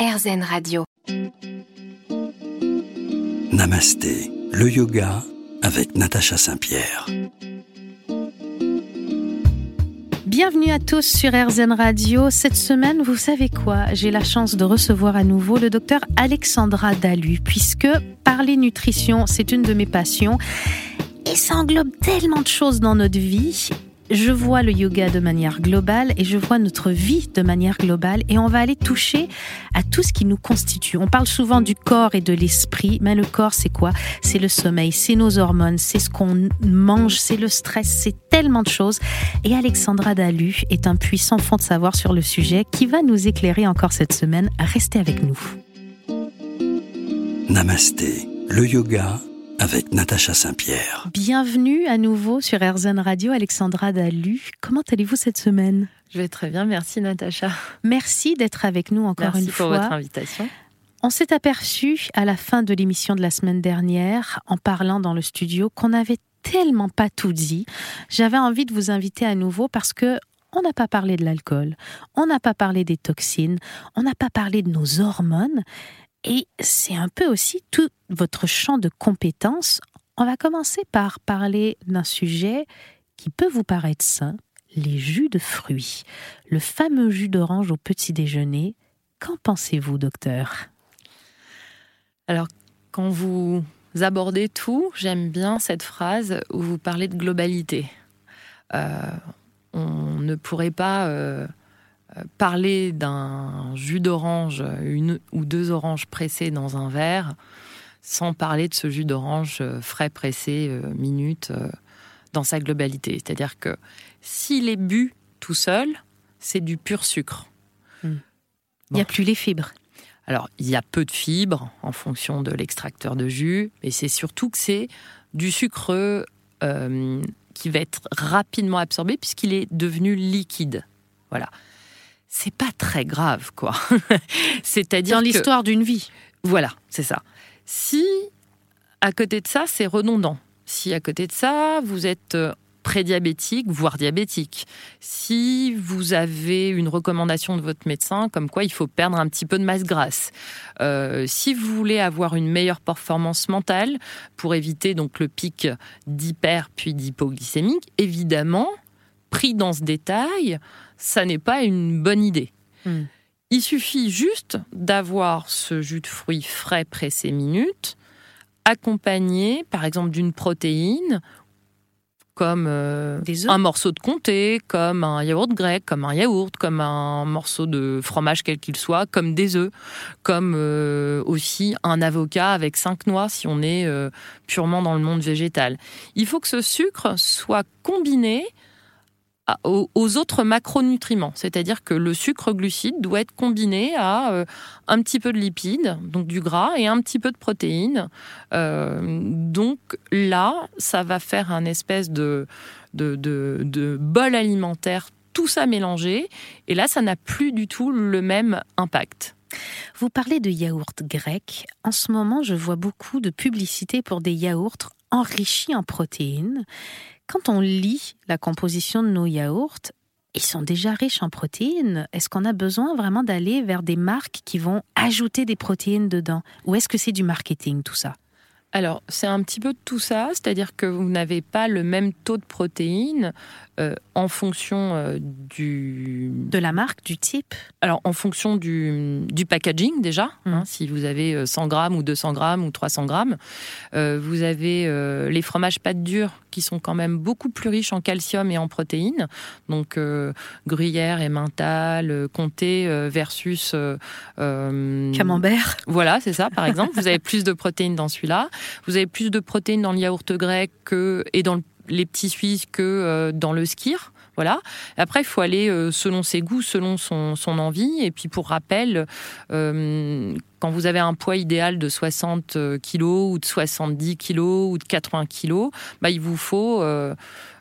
RZN Radio. Namasté, le yoga avec Natacha Saint-Pierre. Bienvenue à tous sur RZN Radio. Cette semaine, vous savez quoi? J'ai la chance de recevoir à nouveau le docteur Alexandra Dalu, puisque parler nutrition, c'est une de mes passions. Et ça englobe tellement de choses dans notre vie je vois le yoga de manière globale et je vois notre vie de manière globale et on va aller toucher à tout ce qui nous constitue. On parle souvent du corps et de l'esprit, mais le corps c'est quoi? C'est le sommeil, c'est nos hormones, c'est ce qu'on mange, c'est le stress, c'est tellement de choses. Et Alexandra Dalu est un puissant fond de savoir sur le sujet qui va nous éclairer encore cette semaine. Restez avec nous. Namasté, le yoga avec Natacha Saint-Pierre. Bienvenue à nouveau sur RZN Radio, Alexandra Dalu. Comment allez-vous cette semaine? Je vais très bien, merci Natacha. Merci d'être avec nous encore une fois. Merci pour votre invitation. On s'est aperçu à la fin de l'émission de la semaine dernière, en parlant dans le studio, qu'on n'avait tellement pas tout dit. J'avais envie de vous inviter à nouveau parce que on n'a pas parlé de l'alcool, on n'a pas parlé des toxines, on n'a pas parlé de nos hormones, et c'est un peu aussi tout votre champ de compétences. On va commencer par parler d'un sujet qui peut vous paraître sain, les jus de fruits. Le fameux jus d'orange au petit déjeuner. Qu'en pensez-vous, docteur? Alors, quand vous abordez tout, j'aime bien cette phrase où vous parlez de globalité. Euh, on ne pourrait pas euh, parler d'un jus d'orange, une ou deux oranges pressées dans un verre, sans parler de ce jus d'orange euh, frais pressé euh, minute dans sa globalité. C'est-à-dire que s'il est bu tout seul, c'est du pur sucre. Hmm. Il n'y a plus les fibres. Alors, il y a peu de fibres en fonction de l'extracteur de jus, mais c'est surtout que c'est du sucre qui va être rapidement absorbé puisqu'il est devenu liquide. Voilà c'est pas très grave, quoi. C'est-à-dire dans l'histoire d'une vie. Voilà, c'est ça. Si à côté de ça, c'est redondant. Si à côté de ça, vous êtes euh, prédiabétique, voire diabétique. Si vous avez une recommandation de votre médecin, comme quoi il faut perdre un petit peu de masse grasse. Euh, si vous voulez avoir une meilleure performance mentale, pour éviter donc le pic d'hyper puis d'hypoglycémique, évidemment, pris dans ce détail, ça n'est pas une bonne idée. Hmm. Il suffit juste d'avoir ce jus de fruits frais pressé minutes, accompagné par exemple d'une protéine comme euh, un morceau de comté, comme un yaourt grec, comme un yaourt, comme un morceau de fromage quel qu'il soit, comme des œufs, comme euh, aussi un avocat avec cinq noix si on est euh, purement dans le monde végétal. Il faut que ce sucre soit combiné aux, autres macronutriments. C'est-à-dire que le sucre glucide doit être combiné à euh, un petit peu de lipides, donc du gras, et un petit peu de protéines. Euh, donc là, ça va faire un espèce de, de, bol alimentaire, tout ça mélangé. Et là, ça n'a plus du tout le même impact. Vous parlez de yaourt grec. En ce moment, je vois beaucoup de publicités pour des yaourts enrichis en protéines. Quand on lit la composition de nos yaourts, ils sont déjà riches en protéines. Est-ce qu'on a besoin vraiment d'aller vers des marques qui vont ajouter des protéines dedans? Ou est-ce que c'est du marketing tout ça? Alors, c'est un petit peu tout ça, c'est-à-dire que vous n'avez pas le même taux de protéines euh, en fonction euh, du... De la marque, du type Alors, en fonction du, du packaging déjà, hein, mmh. si vous avez 100 euh, grammes ou 200 grammes ou 300 grammes. vous avez les fromages pâte dure qui sont quand même beaucoup plus riches en calcium et en protéines. Donc, gruyère, emmental, comté versus... Camembert. Voilà, c'est ça, par exemple. vous avez plus de protéines dans celui-là. Vous avez plus de protéines dans le yaourt grec que, et dans les petits Suisses que euh, dans le skir. Voilà. Après, il faut aller euh, selon ses goûts, selon son, envie. Et puis, pour rappel, euh, quand vous avez un poids idéal de 60 kg ou de 70 kg ou de 80 kg, bah, il vous faut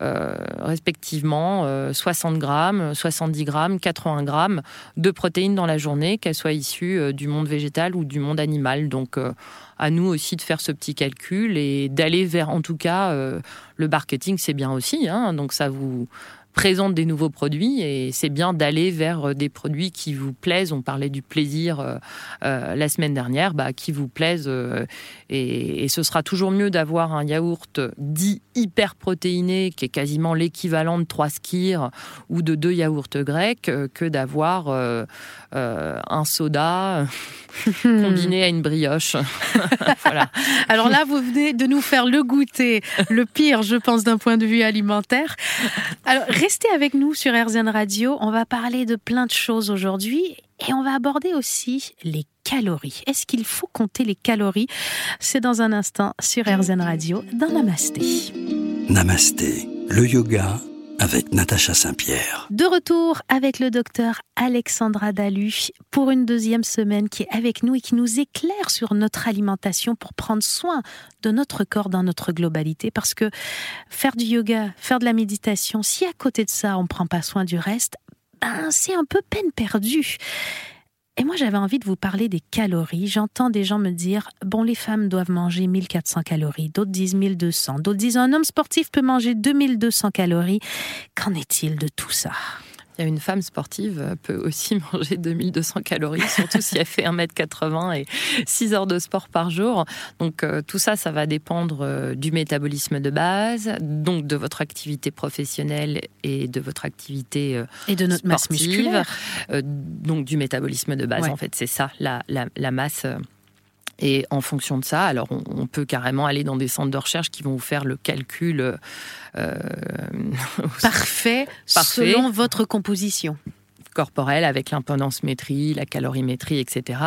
respectivement 60 grammes, 70 grammes, 80 grammes de protéines dans la journée, qu'elles soient issues du monde végétal ou du monde animal. Donc, à nous aussi de faire ce petit calcul et d'aller vers, en tout cas, euh, le marketing, c'est bien aussi. Hein. donc ça vous présente des nouveaux produits et c'est bien d'aller vers euh, des produits qui vous plaisent. On parlait du plaisir euh, euh, la semaine dernière, bah, qui vous plaisent et, ce sera toujours mieux d'avoir un yaourt dit hyper protéiné qui est quasiment l'équivalent de trois skirs ou de deux yaourts grecs que d'avoir un soda combiné à une brioche. voilà. Alors là, vous venez de nous faire le goûter, le pire, je pense, d'un point de vue alimentaire. Alors, Restez avec nous sur RZN Radio. On va parler de plein de choses aujourd'hui et on va aborder aussi les calories. Est-ce qu'il faut compter les calories? C'est dans un instant sur RZN Radio dans Namasté. Namasté, le yoga avec Natacha Saint-Pierre. De retour avec le docteur Alexandra Dalu pour une deuxième semaine qui est avec nous et qui nous éclaire sur notre alimentation pour prendre soin de notre corps dans notre globalité. Parce que faire du yoga, faire de la méditation, si à côté de ça on ne prend pas soin du reste, ben c'est un peu peine perdue. Et moi, j'avais envie de vous parler des calories. J'entends des gens me dire, bon, les femmes doivent manger 1400 calories, d'autres disent 1200, d'autres disent un homme sportif peut manger 2200 calories. Qu'en est-il de tout ça? Une femme sportive euh, peut aussi manger 2200 calories, surtout si elle fait 1m80 et 6 heures de sport par jour. Donc euh, tout ça, ça va dépendre euh, du métabolisme de base, donc de votre activité professionnelle et de votre activité et de notre masse musculaire. donc du métabolisme de base, en fait, c'est ça, la, la, la masse et en fonction de ça, alors on, peut carrément aller dans des centres de recherche qui vont vous faire le calcul euh, parfait, selon votre composition corporelle avec l'impendancemétrie, la calorimétrie, etc.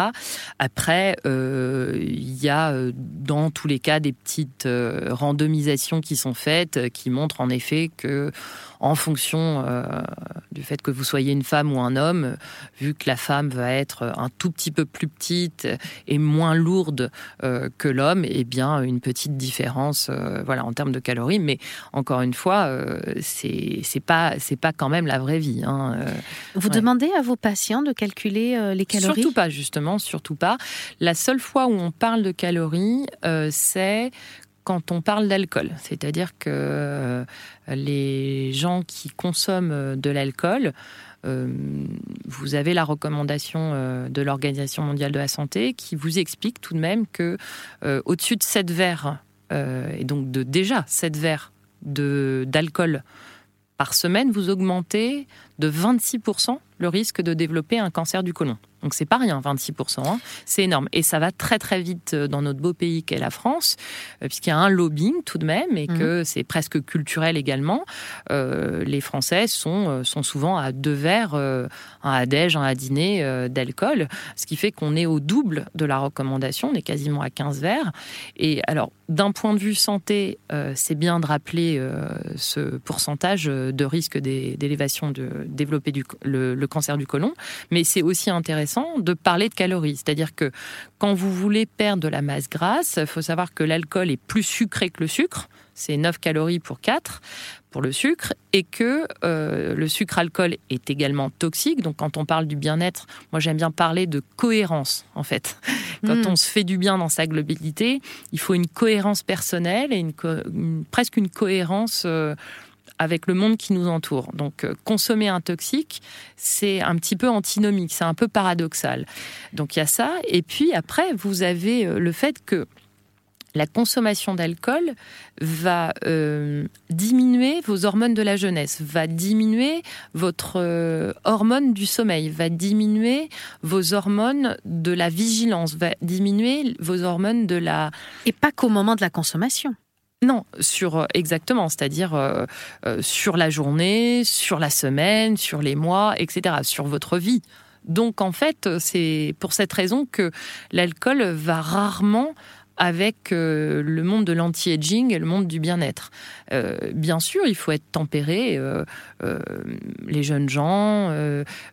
Après, euh, il y a euh, dans tous les cas des petites randomisations qui sont faites qui montrent en effet que en fonction euh, du fait que vous soyez une femme ou un homme, vu que la femme va être un tout petit peu plus petite et moins lourde euh, que l'homme, et eh bien une petite différence, euh, voilà, en termes de calories. Mais encore une fois, c'est pas c'est pas quand même la vraie vie. Hein, vous demandez à vos patients de calculer les calories? Surtout pas, justement, surtout pas. La seule fois où on parle de calories, c'est quand on parle d'alcool. C'est-à-dire que euh, les gens qui consomment euh, de l'alcool, euh, vous avez la recommandation de l'Organisation mondiale de la santé qui vous explique tout de même que au-dessus de 7 verres, et donc de déjà 7 verres d'alcool par semaine, vous augmentez de 26% le risque de développer un cancer du côlon. Donc c'est pas rien, 26%, hein. c'est énorme. Et ça va très très vite euh, dans notre beau pays qu'est la France, euh, puisqu'il y a un lobbying tout de même et que mhm. c'est presque culturel également. Euh, les Français sont, sont souvent à deux verres, un à déj, un à dîner d'alcool, ce qui fait qu'on est au double de la recommandation, on est quasiment à 15 verres. Et alors, d'un point de vue santé, c'est bien de rappeler ce pourcentage de risque d'élévation de développer du, le, le cancer du côlon, mais c'est aussi intéressant de parler de calories. C'est-à-dire que quand vous voulez perdre de la masse grasse, il faut savoir que l'alcool est plus sucré que le sucre. C'est 9 calories pour 4 pour le sucre et que euh, le sucre-alcool est également toxique. Donc quand on parle du bien-être, moi j'aime bien parler de cohérence en fait. Quand hmm. on se fait du bien dans sa globalité, il faut une cohérence personnelle et une, presque une cohérence euh, avec le monde qui nous entoure. Donc euh, consommer un toxique, c'est un petit peu antinomique, c'est un peu paradoxal. Donc il y a ça. Et puis après, vous avez euh, le fait que la consommation d'alcool va euh, diminuer vos hormones de la jeunesse, va diminuer votre hormone du sommeil, va diminuer vos hormones de la vigilance, va diminuer vos hormones de la... Et pas qu'au moment de la consommation. Non, sur euh, exactement, c'est-à-dire euh, euh, sur la journée, sur la semaine, sur les mois, etc., sur votre vie. Donc en fait, c'est pour cette raison que l'alcool va rarement avec le monde de l'anti-aging et le monde du bien-être. bien sûr, il faut être tempéré. les jeunes gens,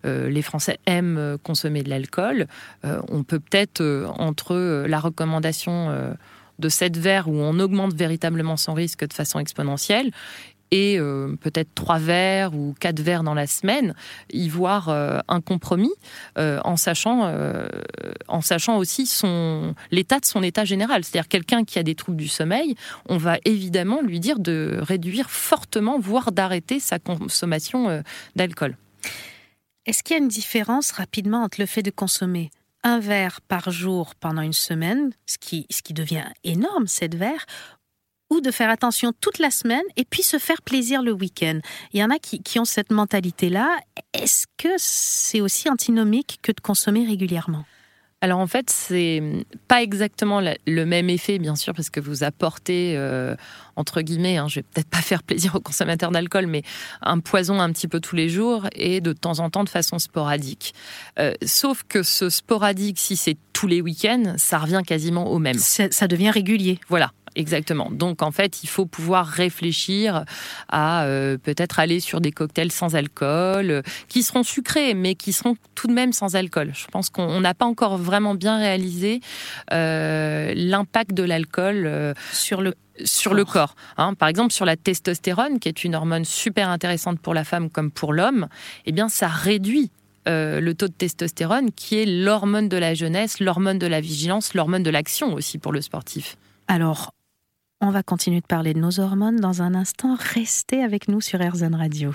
les Français aiment consommer de l'alcool. on peut peut-être, entre la recommandation de cette verre où on augmente véritablement son risque de façon exponentielle et euh, peut-être trois verres ou quatre verres dans la semaine, y voir euh, un compromis euh, en, sachant, en sachant aussi son, l'état de son état général. C'est-à-dire quelqu'un qui a des troubles du sommeil, on va évidemment lui dire de réduire fortement, voire d'arrêter sa consommation d'alcool. Est-ce qu'il y a une différence rapidement entre le fait de consommer un verre par jour pendant une semaine, ce qui, ce qui devient énorme, sept verres, ou de faire attention toute la semaine et puis se faire plaisir le week-end. Il y en a qui, qui ont cette mentalité-là. Est-ce que c'est aussi antinomique que de consommer régulièrement? Alors en fait, c'est pas exactement le même effet, bien sûr, parce que vous apportez, euh, entre guillemets, hein, je vais peut-être pas faire plaisir aux consommateurs d'alcool, mais un poison un petit peu tous les jours et de temps en temps de façon sporadique. Euh, sauf que ce sporadique, si c'est tous les week-ends, ça revient quasiment au même. Ça devient régulier. Voilà. Exactement. Donc en fait, il faut pouvoir réfléchir à euh, peut-être aller sur des cocktails sans alcool, euh, qui seront sucrés, mais qui seront tout de même sans alcool. Je pense qu'on n'a pas encore vraiment bien réalisé euh, l'impact de l'alcool sur le sur le corps. Hein. Par exemple, sur la testostérone, qui est une hormone super intéressante pour la femme comme pour l'homme, eh bien, ça réduit le taux de testostérone, qui est l'hormone de la jeunesse, l'hormone de la vigilance, l'hormone de l'action aussi pour le sportif. Alors, on va continuer de parler de nos hormones dans un instant. Restez avec nous sur RZN Radio.